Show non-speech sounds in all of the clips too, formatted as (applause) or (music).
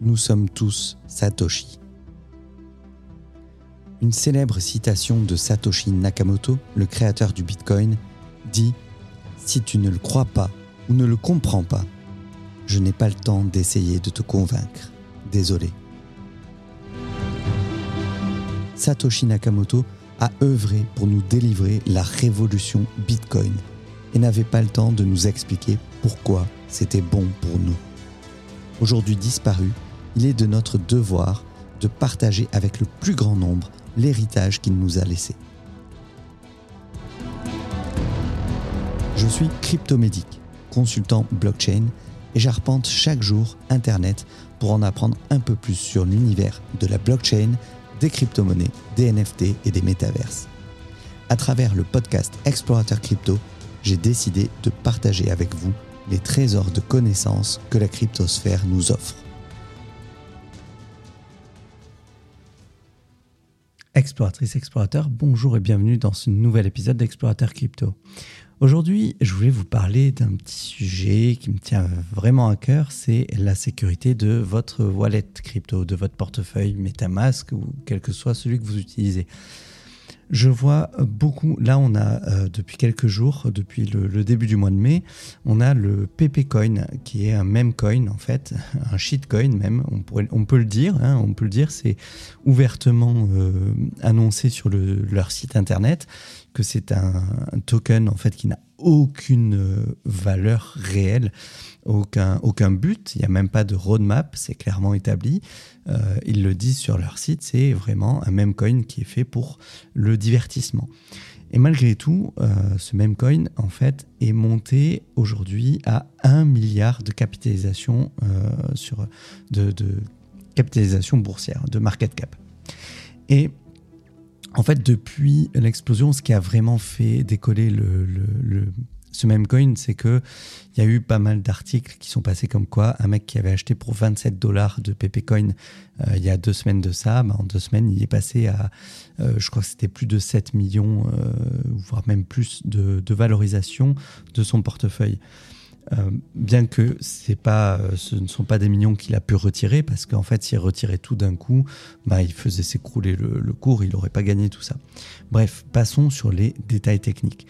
nous sommes tous Satoshi. Une célèbre citation de Satoshi Nakamoto, le créateur du Bitcoin, dit ⁇ Si tu ne le crois pas ou ne le comprends pas, je n'ai pas le temps d'essayer de te convaincre. Désolé. Satoshi Nakamoto a œuvré pour nous délivrer la révolution Bitcoin et n'avait pas le temps de nous expliquer pourquoi c'était bon pour nous. Aujourd'hui disparu, il est de notre devoir de partager avec le plus grand nombre l'héritage qu'il nous a laissé. Je suis cryptomédic, consultant blockchain et j'arpente chaque jour Internet pour en apprendre un peu plus sur l'univers de la blockchain, des crypto-monnaies, des NFT et des métaverses. À travers le podcast Explorateur Crypto, j'ai décidé de partager avec vous les trésors de connaissances que la cryptosphère nous offre. Exploratrice, explorateur, bonjour et bienvenue dans ce nouvel épisode d'Explorateur Crypto. Aujourd'hui, je voulais vous parler d'un petit sujet qui me tient vraiment à cœur, c'est la sécurité de votre wallet crypto, de votre portefeuille MetaMask ou quel que soit celui que vous utilisez. Je vois beaucoup, là on a euh, depuis quelques jours, depuis le, début du mois de mai, on a le PP Coin qui est un meme coin en fait, (laughs) un shitcoin même, on, pourrait, on peut le dire, hein, on peut le dire, c'est ouvertement euh, annoncé sur leur site internet que c'est un, token en fait qui n'a aucune euh, valeur réelle, aucun, aucun but, il n'y a même pas de roadmap, c'est clairement établi. Euh, ils le disent sur leur site, c'est vraiment un même coin qui est fait pour le divertissement. Et malgré tout, euh, ce même coin, en fait, est monté aujourd'hui à 1 milliard de capitalisation sur de, de, capitalisation boursière, de market cap. Et en fait, depuis l'explosion, ce qui a vraiment fait décoller le, ce même coin, c'est que il y a eu pas mal d'articles qui sont passés comme quoi un mec qui avait acheté pour 27 dollars de PPCoin euh, il y a deux semaines de ça, bah, en deux semaines, il est passé à, euh, je crois que c'était plus de 7 millions, euh, voire même plus de, valorisation de son portefeuille. Euh, bien que euh, ce ne sont pas des millions qu'il a pu retirer, parce qu'en fait, s'il retirait tout d'un coup, bah, il faisait s'écrouler le, cours, il n'aurait pas gagné tout ça. Bref, passons sur les détails techniques.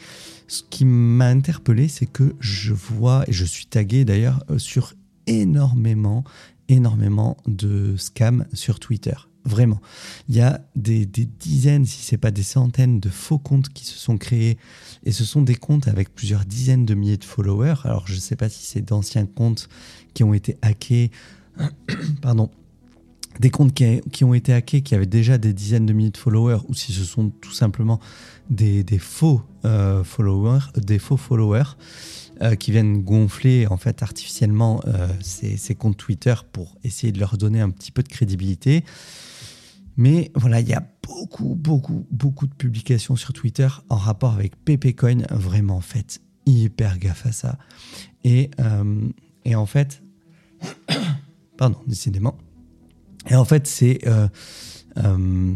Ce qui m'a interpellé, c'est que je vois, et je suis tagué d'ailleurs euh, sur énormément, énormément de scams sur Twitter. Vraiment. Il y a des, dizaines, si ce n'est pas des centaines de faux comptes qui se sont créés. Et ce sont des comptes avec plusieurs dizaines de milliers de followers. Alors, je ne sais pas si c'est d'anciens comptes qui ont été hackés. (coughs) Pardon. Des comptes qui, ont été hackés, qui avaient déjà des dizaines de milliers de followers, ou si ce sont tout simplement des, faux euh, followers, des faux followers. Euh, qui viennent gonfler en fait artificiellement euh, ces, ces, comptes Twitter pour essayer de leur donner un petit peu de crédibilité. Mais voilà, il y a beaucoup, beaucoup, beaucoup de publications sur Twitter en rapport avec PPCoin. Vraiment, faites hyper gaffe à ça. Et, euh, en fait, (coughs) pardon, décidément. Et en fait, euh, euh,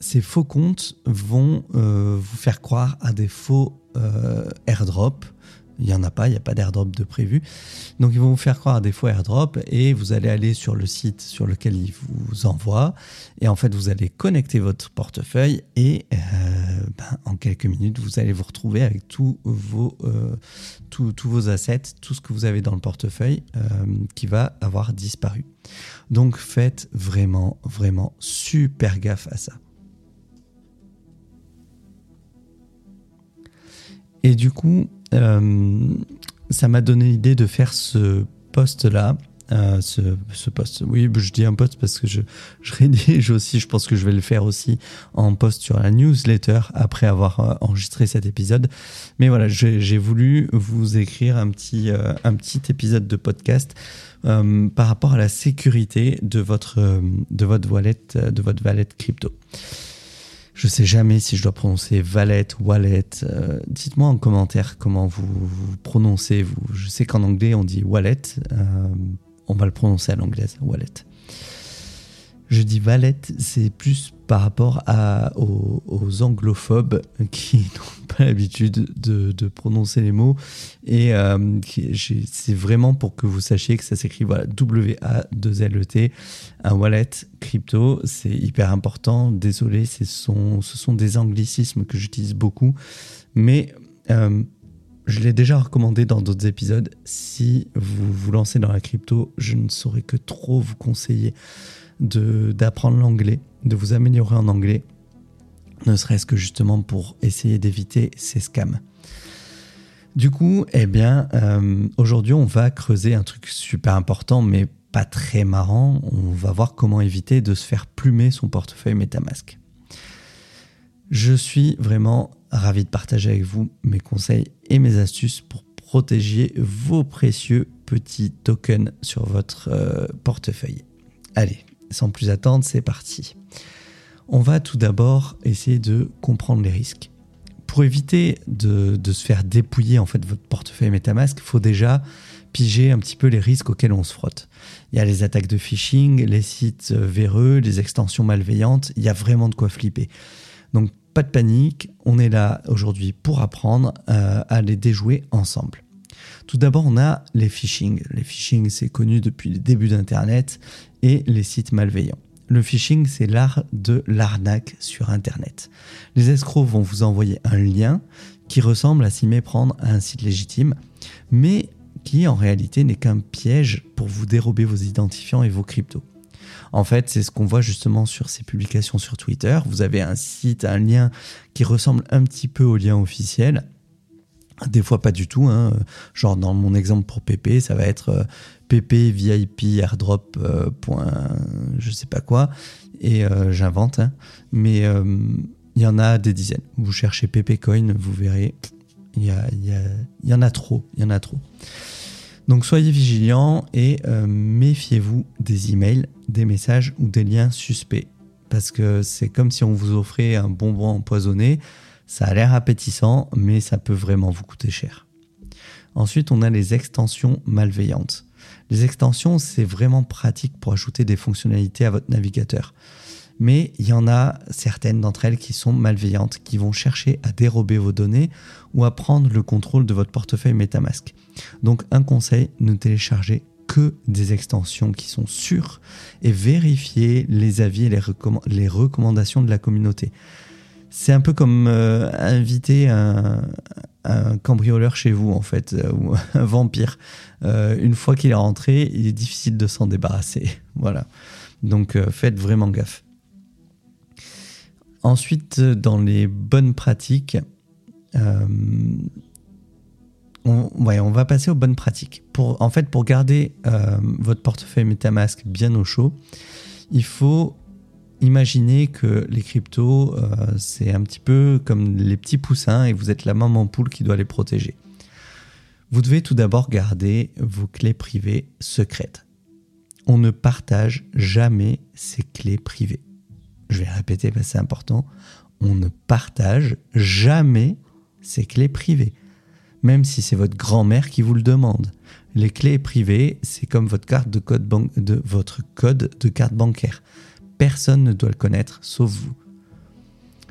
ces faux comptes vont vous faire croire à des faux airdrops il n'y en a pas, il n'y a pas d'airdrop de prévu. Donc ils vont vous faire croire des faux airdrop et vous allez aller sur le site sur lequel ils vous envoient. Et en fait, vous allez connecter votre portefeuille et euh, ben, en quelques minutes, vous allez vous retrouver avec tous vos, euh, vos assets, tout ce que vous avez dans le portefeuille euh, qui va avoir disparu. Donc faites vraiment, vraiment super gaffe à ça. Et du coup, ça m'a donné l'idée de faire ce post-là. Euh, ce, ce post. Oui, je dis un post parce que je, je rédige aussi. Je pense que je vais le faire aussi en post sur la newsletter après avoir euh, enregistré cet épisode. Mais voilà, j'ai voulu vous écrire un petit, un petit épisode de podcast par rapport à la sécurité de votre, de votre wallet, de votre wallet crypto. Je sais jamais si je dois prononcer Wallet, Wallet. Euh, dites-moi en commentaire comment vous, prononcez. Vous. Je sais qu'en anglais on dit Wallet. Euh, on va le prononcer à l'anglaise, Wallet. Je dis valette, c'est plus par rapport aux, anglophobes qui (laughs) n'ont pas l'habitude de, prononcer les mots. Et euh, c'est vraiment pour que vous sachiez que ça s'écrit voilà, W-A-2-L-E-T, un wallet crypto. C'est hyper important. Désolé, ce sont, ce sont des anglicismes que j'utilise beaucoup. Mais euh, je l'ai déjà recommandé dans d'autres épisodes. Si vous vous lancez dans la crypto, je ne saurais que trop vous conseiller d'apprendre l'anglais, de vous améliorer en anglais, ne serait-ce que justement pour essayer d'éviter ces scams. Du coup, eh bien, euh, aujourd'hui, on va creuser un truc super important, mais pas très marrant. On va voir comment éviter de se faire plumer son portefeuille MetaMask. Je suis vraiment ravi de partager avec vous mes conseils et mes astuces pour protéger vos précieux petits tokens sur votre euh, portefeuille. Allez, sans plus attendre, c'est parti. On va tout d'abord essayer de comprendre les risques. Pour éviter de, se faire dépouiller en fait votre portefeuille MetaMask, il faut déjà piger un petit peu les risques auxquels on se frotte. Il y a les attaques de phishing, les sites véreux, les extensions malveillantes, il y a vraiment de quoi flipper. Donc pas de panique, on est là aujourd'hui pour apprendre euh, à les déjouer ensemble. Tout d'abord, on a les phishing. Les phishing, c'est connu depuis le début d'Internet et les sites malveillants. Le phishing, c'est l'art de l'arnaque sur Internet. Les escrocs vont vous envoyer un lien qui ressemble à s'y méprendre à un site légitime, mais qui en réalité n'est qu'un piège pour vous dérober vos identifiants et vos cryptos. En fait, c'est ce qu'on voit justement sur ces publications sur Twitter. Vous avez un site, un lien qui ressemble un petit peu au lien officiel, des fois pas du tout. Hein. Genre dans mon exemple pour PP, ça va être euh, pp vip airdrop euh, je sais pas quoi et euh, j'invente. Hein. Mais il y en a des dizaines. Vous cherchez pp coin, vous verrez. Il y, en a trop. Il y en a trop. Donc soyez vigilants et méfiez-vous des emails, des messages ou des liens suspects. Parce que c'est comme si on vous offrait un bonbon empoisonné ça a l'air appétissant, mais ça peut vraiment vous coûter cher. Ensuite, on a les extensions malveillantes. Les extensions, c'est vraiment pratique pour ajouter des fonctionnalités à votre navigateur. Mais il y en a certaines d'entre elles qui sont malveillantes, qui vont chercher à dérober vos données ou à prendre le contrôle de votre portefeuille MetaMask. Donc un conseil, ne téléchargez que des extensions qui sont sûres et vérifiez les avis et les, recommandations de la communauté. C'est un peu comme euh, inviter un, cambrioleur chez vous, en fait, euh, ou un vampire. Euh, une fois qu'il est rentré, il est difficile de s'en débarrasser. (laughs) voilà. Donc faites vraiment gaffe. Ensuite, dans les bonnes pratiques, on, on, va passer aux bonnes pratiques. En fait, pour garder votre portefeuille MetaMask bien au chaud, il faut imaginez que les cryptos, euh, c'est un petit peu comme les petits poussins et vous êtes la maman poule qui doit les protéger. Vous devez tout d'abord garder vos clés privées secrètes. On ne partage jamais ses clés privées. Je vais répéter parce que c'est important. On ne partage jamais ses clés privées, même si c'est votre grand-mère qui vous le demande. Les clés privées, c'est comme votre carte de code de votre code de carte bancaire personne ne doit le connaître sauf vous.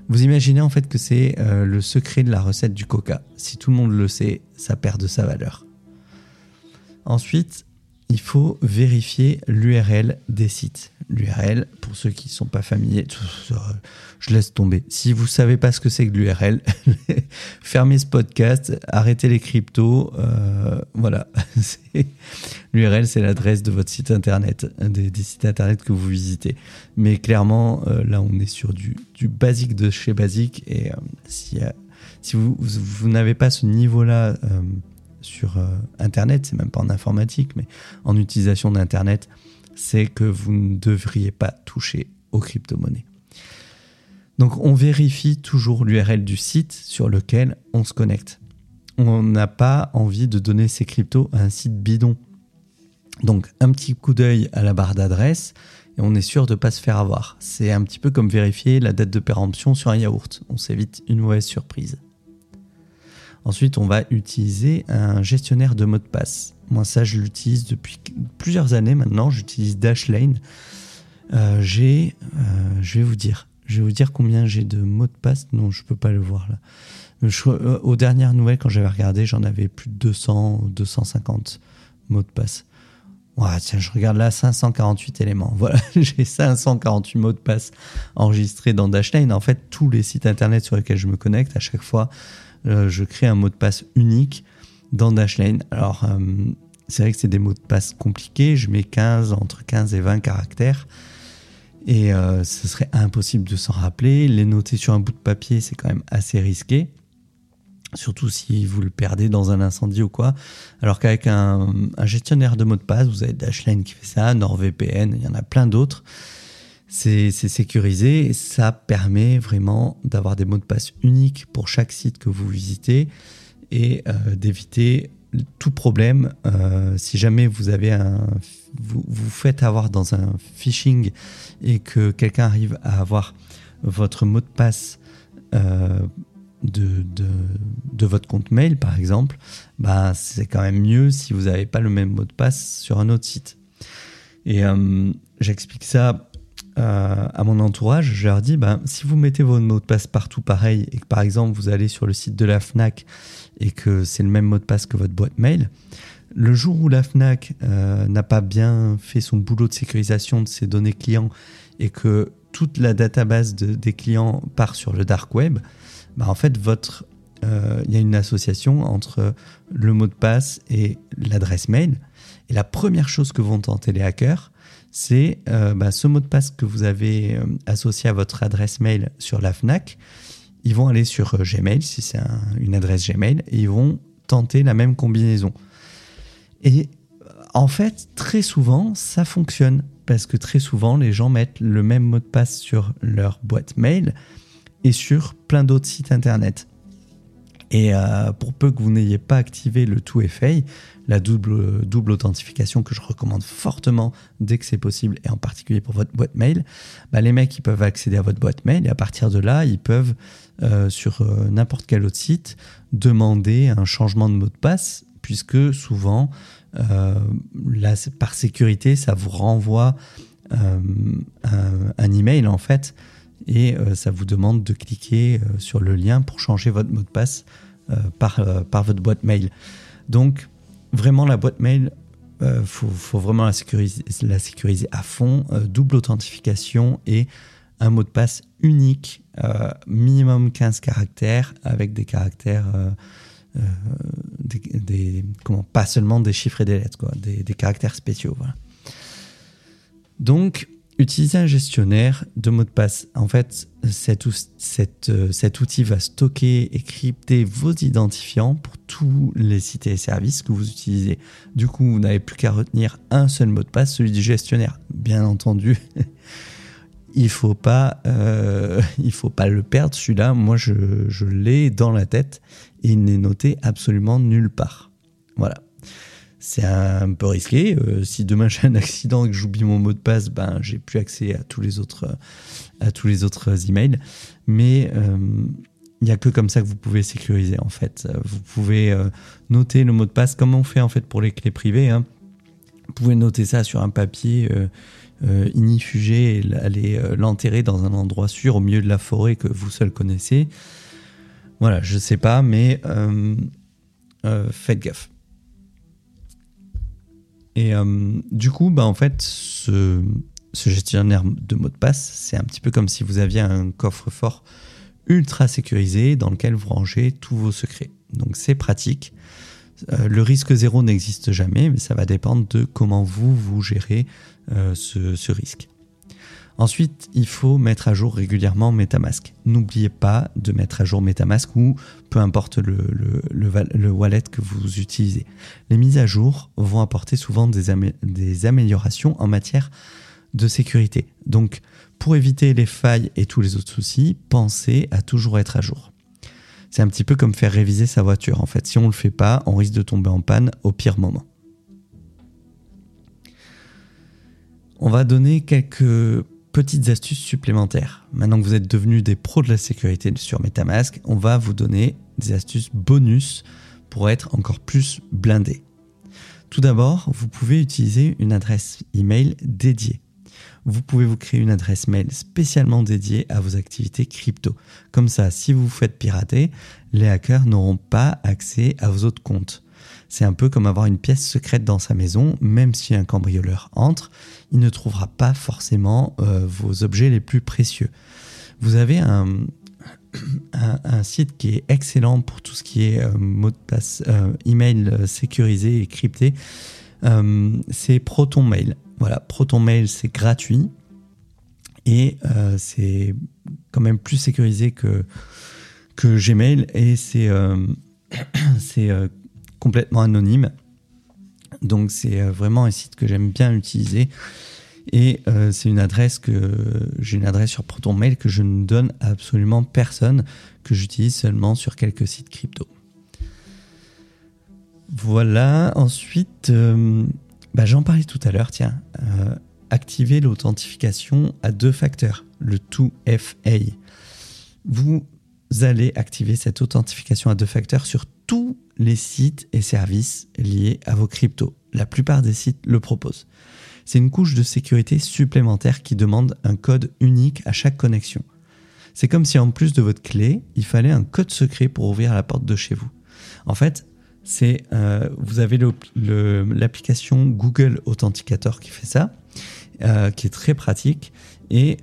Vous imaginez en fait que c'est euh, le secret de la recette du coca. Si tout le monde le sait, ça perd de sa valeur. Ensuite, il faut vérifier l'URL des sites. L'URL, pour ceux qui ne sont pas familiers, je laisse tomber. Si vous ne savez pas ce que c'est que l'URL, (laughs) fermez ce podcast, arrêtez les cryptos. Euh, voilà. (laughs) L'URL, c'est l'adresse de votre site internet, des, sites internet que vous visitez. Mais clairement, euh, là, on est sur du, basique de chez basique. Et euh, si, vous n'avez pas ce niveau-là sur euh, Internet, c'est même pas en informatique, mais en utilisation d'Internet, c'est que vous ne devriez pas toucher aux crypto-monnaies. Donc on vérifie toujours l'URL du site sur lequel on se connecte. On n'a pas envie de donner ses cryptos à un site bidon. Donc un petit coup d'œil à la barre d'adresse et on est sûr de ne pas se faire avoir. C'est un petit peu comme vérifier la date de péremption sur un yaourt. On s'évite une mauvaise surprise. Ensuite, on va utiliser un gestionnaire de mots de passe. Moi, ça, je l'utilise depuis plusieurs années maintenant. J'utilise Dashlane. j'ai, je vais vous dire, je vais vous dire combien j'ai de mots de passe. Non, je peux pas le voir là. aux dernières nouvelles, quand j'avais regardé, j'en avais plus de 200, 250 mots de passe. Tiens, je regarde là, 548 éléments. (laughs) Voilà, j'ai 548 mots de passe enregistrés dans Dashlane. En fait, tous les sites internet sur lesquels je me connecte, à chaque fois, euh, je crée un mot de passe unique dans Dashlane. Alors, euh, c'est vrai que c'est des mots de passe compliqués. Je mets 15, entre 15 et 20 caractères. Et euh, ce serait impossible de s'en rappeler. Les noter sur un bout de papier, c'est quand même assez risqué surtout si vous le perdez dans un incendie ou quoi. Alors qu'avec un, gestionnaire de mots de passe, vous avez Dashlane qui fait ça, NordVPN, il y en a plein d'autres. C'est sécurisé ça permet vraiment d'avoir des mots de passe uniques pour chaque site que vous visitez et euh, d'éviter tout problème. Euh, si jamais vous avez un, vous, vous faites avoir dans un phishing et que quelqu'un arrive à avoir votre mot de passe euh, de, de, votre compte mail, par exemple, bah, c'est quand même mieux si vous n'avez pas le même mot de passe sur un autre site. Et j'explique ça euh, à mon entourage. Je leur dis, bah, si vous mettez votre mot de passe partout pareil, et que par exemple vous allez sur le site de la FNAC et que c'est le même mot de passe que votre boîte mail, le jour où la FNAC euh, n'a pas bien fait son boulot de sécurisation de ses données clients et que toute la database des clients part sur le dark web, bah, en fait, euh, il y a une association entre le mot de passe et l'adresse mail. Et la première chose que vont tenter les hackers, c'est euh, bah, ce mot de passe que vous avez euh, associé à votre adresse mail sur la FNAC. Ils vont aller sur Gmail, si c'est une adresse Gmail, et ils vont tenter la même combinaison. Et en fait, très souvent, ça fonctionne. Parce que très souvent, les gens mettent le même mot de passe sur leur boîte mail et sur plein d'autres sites internet. Et euh, pour peu que vous n'ayez pas activé le 2FA, la double, double authentification que je recommande fortement dès que c'est possible, et en particulier pour votre boîte mail, bah les mecs peuvent accéder à votre boîte mail et à partir de là, ils peuvent euh, sur euh, n'importe quel autre site demander un changement de mot de passe, puisque souvent, par sécurité, ça vous renvoie un, un, email en fait et ça vous demande de cliquer sur le lien pour changer votre mot de passe par, par votre boîte mail. Donc vraiment la boîte mail, il faut, vraiment la sécuriser, la sécuriser à fond, double authentification et un mot de passe unique, minimum 15 caractères avec des caractères... des, comment, pas seulement des chiffres et des lettres, quoi, des, des caractères spéciaux. Voilà. Donc, Utiliser un gestionnaire de mots de passe. En fait, cet, euh, cet, outil va stocker et crypter vos identifiants pour tous les sites et services que vous utilisez. Du coup, vous n'avez plus qu'à retenir un seul mot de passe, celui du gestionnaire. Bien entendu, (laughs) il faut euh, (laughs) faut pas le perdre. Celui-là, moi, je, je l'ai dans la tête et il n'est noté absolument nulle part. Voilà c'est un peu risqué. Euh, si demain j'ai un accident et que j'oublie mon mot de passe, ben j'ai plus accès à tous les autres à tous les autres emails. Mais euh, il n'y a que comme ça que vous pouvez sécuriser en fait. Vous pouvez euh, noter le mot de passe comme on fait en fait pour les clés privées. Hein. Vous pouvez noter ça sur un papier inifugé et aller l'enterrer dans un endroit sûr au milieu de la forêt que vous seul connaissez. Voilà, je sais pas, mais faites gaffe. Et euh, du coup, bah, en fait, ce, gestionnaire de mots de passe, c'est un petit peu comme si vous aviez un coffre-fort ultra sécurisé dans lequel vous rangez tous vos secrets. Donc c'est pratique. Euh, le risque zéro n'existe jamais, mais ça va dépendre de comment vous, vous gérez euh, ce risque. Ensuite, il faut mettre à jour régulièrement MetaMask. N'oubliez pas de mettre à jour MetaMask ou peu importe le, le, wallet que vous utilisez. Les mises à jour vont apporter souvent des, des améliorations en matière de sécurité. Donc, pour éviter les failles et tous les autres soucis, pensez à toujours être à jour. C'est un petit peu comme faire réviser sa voiture. En fait, si on ne le fait pas, on risque de tomber en panne au pire moment. On va donner quelques petites astuces supplémentaires. Maintenant que vous êtes devenus des pros de la sécurité sur MetaMask, on va vous donner des astuces bonus pour être encore plus blindé. Tout d'abord, vous pouvez utiliser une adresse email dédiée. vous pouvez vous créer une adresse mail spécialement dédiée à vos activités crypto. Comme ça, si vous vous faites pirater, les hackers n'auront pas accès à vos autres comptes. C'est un peu comme avoir une pièce secrète dans sa maison, même si un cambrioleur entre, il ne trouvera pas forcément euh, vos objets les plus précieux. Vous avez un, (clears throat) site qui est excellent pour tout ce qui est euh, mot de passe, euh, email sécurisé et crypté. c'est ProtonMail. Voilà, ProtonMail, c'est gratuit et c'est quand même plus sécurisé que, Gmail et c'est (clears throat) complètement anonyme. Donc c'est euh, vraiment un site que j'aime bien utiliser. Et euh, c'est une adresse que j'ai une adresse sur ProtonMail que je ne donne à absolument personne, que j'utilise seulement sur quelques sites crypto. Voilà, ensuite, euh, bah, j'en parlais tout à l'heure, tiens, activer l'authentification à deux facteurs, le 2FA. Vous allez activer cette authentification à deux facteurs sur tous les sites et services liés à vos cryptos. La plupart des sites le proposent. C'est une couche de sécurité supplémentaire qui demande un code unique à chaque connexion. C'est comme si en plus de votre clé, il fallait un code secret pour ouvrir la porte de chez vous. En fait, c'est euh, vous avez l'application Google Authenticator qui fait ça, euh, qui est très pratique, et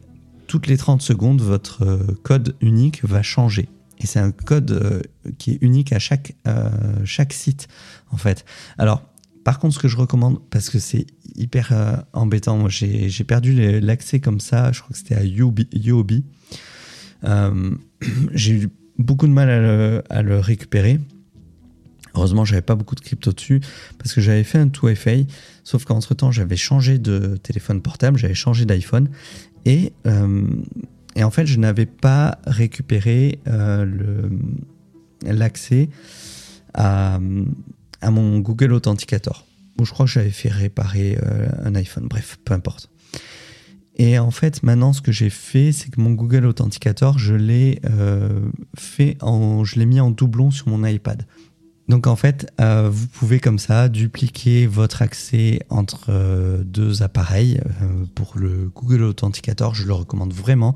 toutes les 30 secondes, votre euh, code unique va changer. Et c'est un code euh, qui est unique à chaque, euh, chaque site, en fait. Alors, par contre, ce que je recommande, parce que c'est hyper euh, embêtant, moi j'ai perdu l'accès comme ça, je crois que c'était à UOB. (clears throat) j'ai eu beaucoup de mal à le, récupérer. Heureusement, j'avais pas beaucoup de crypto dessus parce que j'avais fait un 2FA, sauf qu'entre temps, j'avais changé de téléphone portable, j'avais changé d'iPhone et et en fait, je n'avais pas récupéré euh, l'accès à, mon Google Authenticator. Je crois que j'avais fait réparer euh, un iPhone. Bref, peu importe. Et en fait, maintenant, ce que j'ai fait, c'est que mon Google Authenticator, je l'ai euh, je l'ai mis en doublon sur mon iPad. Donc en fait, euh, vous pouvez comme ça dupliquer votre accès entre euh, deux appareils. Euh, pour le Google Authenticator, je le recommande vraiment.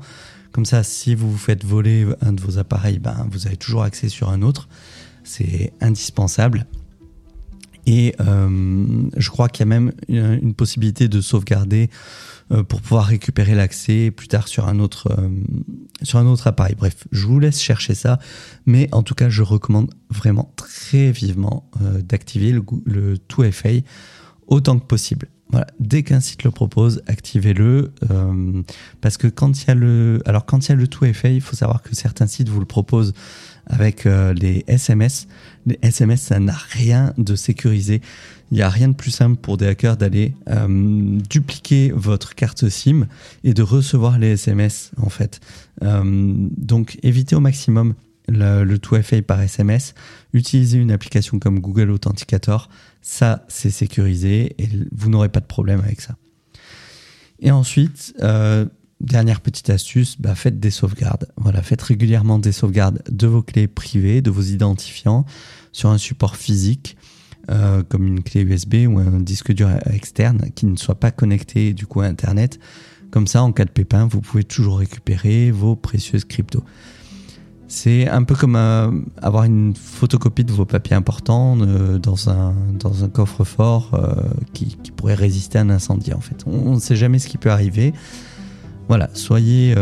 Comme ça, si vous vous faites voler un de vos appareils, ben, vous avez toujours accès sur un autre. C'est indispensable. Et je crois qu'il y a même une possibilité de sauvegarder euh, pour pouvoir récupérer l'accès plus tard sur un autre euh, sur un autre appareil. Bref, je vous laisse chercher ça, mais en tout cas, je recommande vraiment très vivement euh, d'activer le, le 2FA autant que possible. Voilà, dès qu'un site le propose, activez-le parce que quand il y a le alors quand il y a le 2FA, il faut savoir que certains sites vous le proposent avec les SMS. Les SMS, ça n'a rien de sécurisé. Il n'y a rien de plus simple pour des hackers d'aller euh, dupliquer votre carte SIM et de recevoir les SMS en fait. Euh, donc évitez au maximum le, le 2FA par SMS. Utilisez une application comme Google Authenticator. Ça, c'est sécurisé et vous n'aurez pas de problème avec ça. Et ensuite, euh, dernière petite astuce, bah, faites des sauvegardes. Voilà, faites régulièrement des sauvegardes de vos clés privées, de vos identifiants sur un support physique. Euh, comme une clé USB ou un disque dur externe qui ne soit pas connecté du coup à Internet. Comme ça, en cas de pépin, vous pouvez toujours récupérer vos précieuses cryptos. C'est un peu comme euh, avoir une photocopie de vos papiers importants euh, dans, un, coffre-fort qui, qui, pourrait résister à un incendie en fait. On ne sait jamais ce qui peut arriver. Voilà, soyez,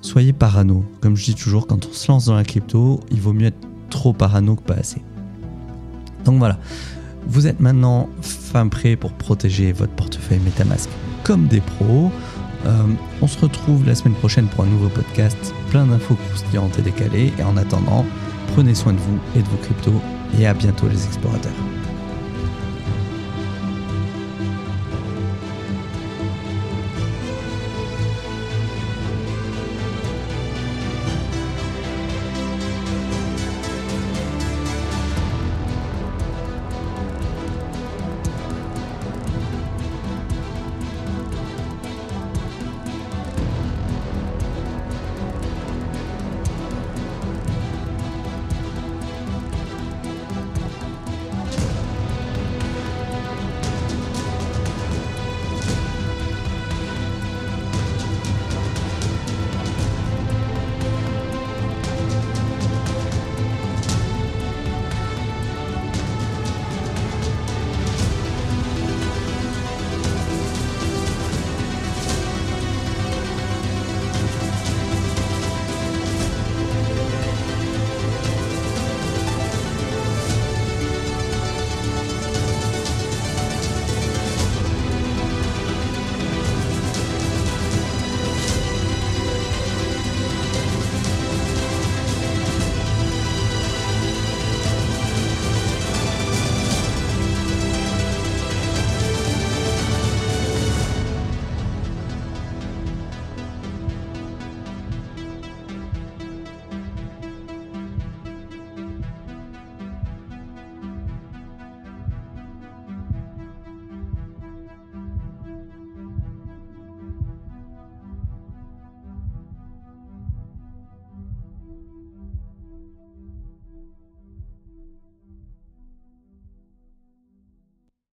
soyez parano. Comme je dis toujours, quand on se lance dans la crypto, il vaut mieux être trop parano que pas assez. Donc voilà, vous êtes maintenant fin prêt pour protéger votre portefeuille MetaMask comme des pros. Euh, on se retrouve la semaine prochaine pour un nouveau podcast, plein d'infos croustillantes et décalées. Et en attendant, prenez soin de vous et de vos cryptos et à bientôt les explorateurs.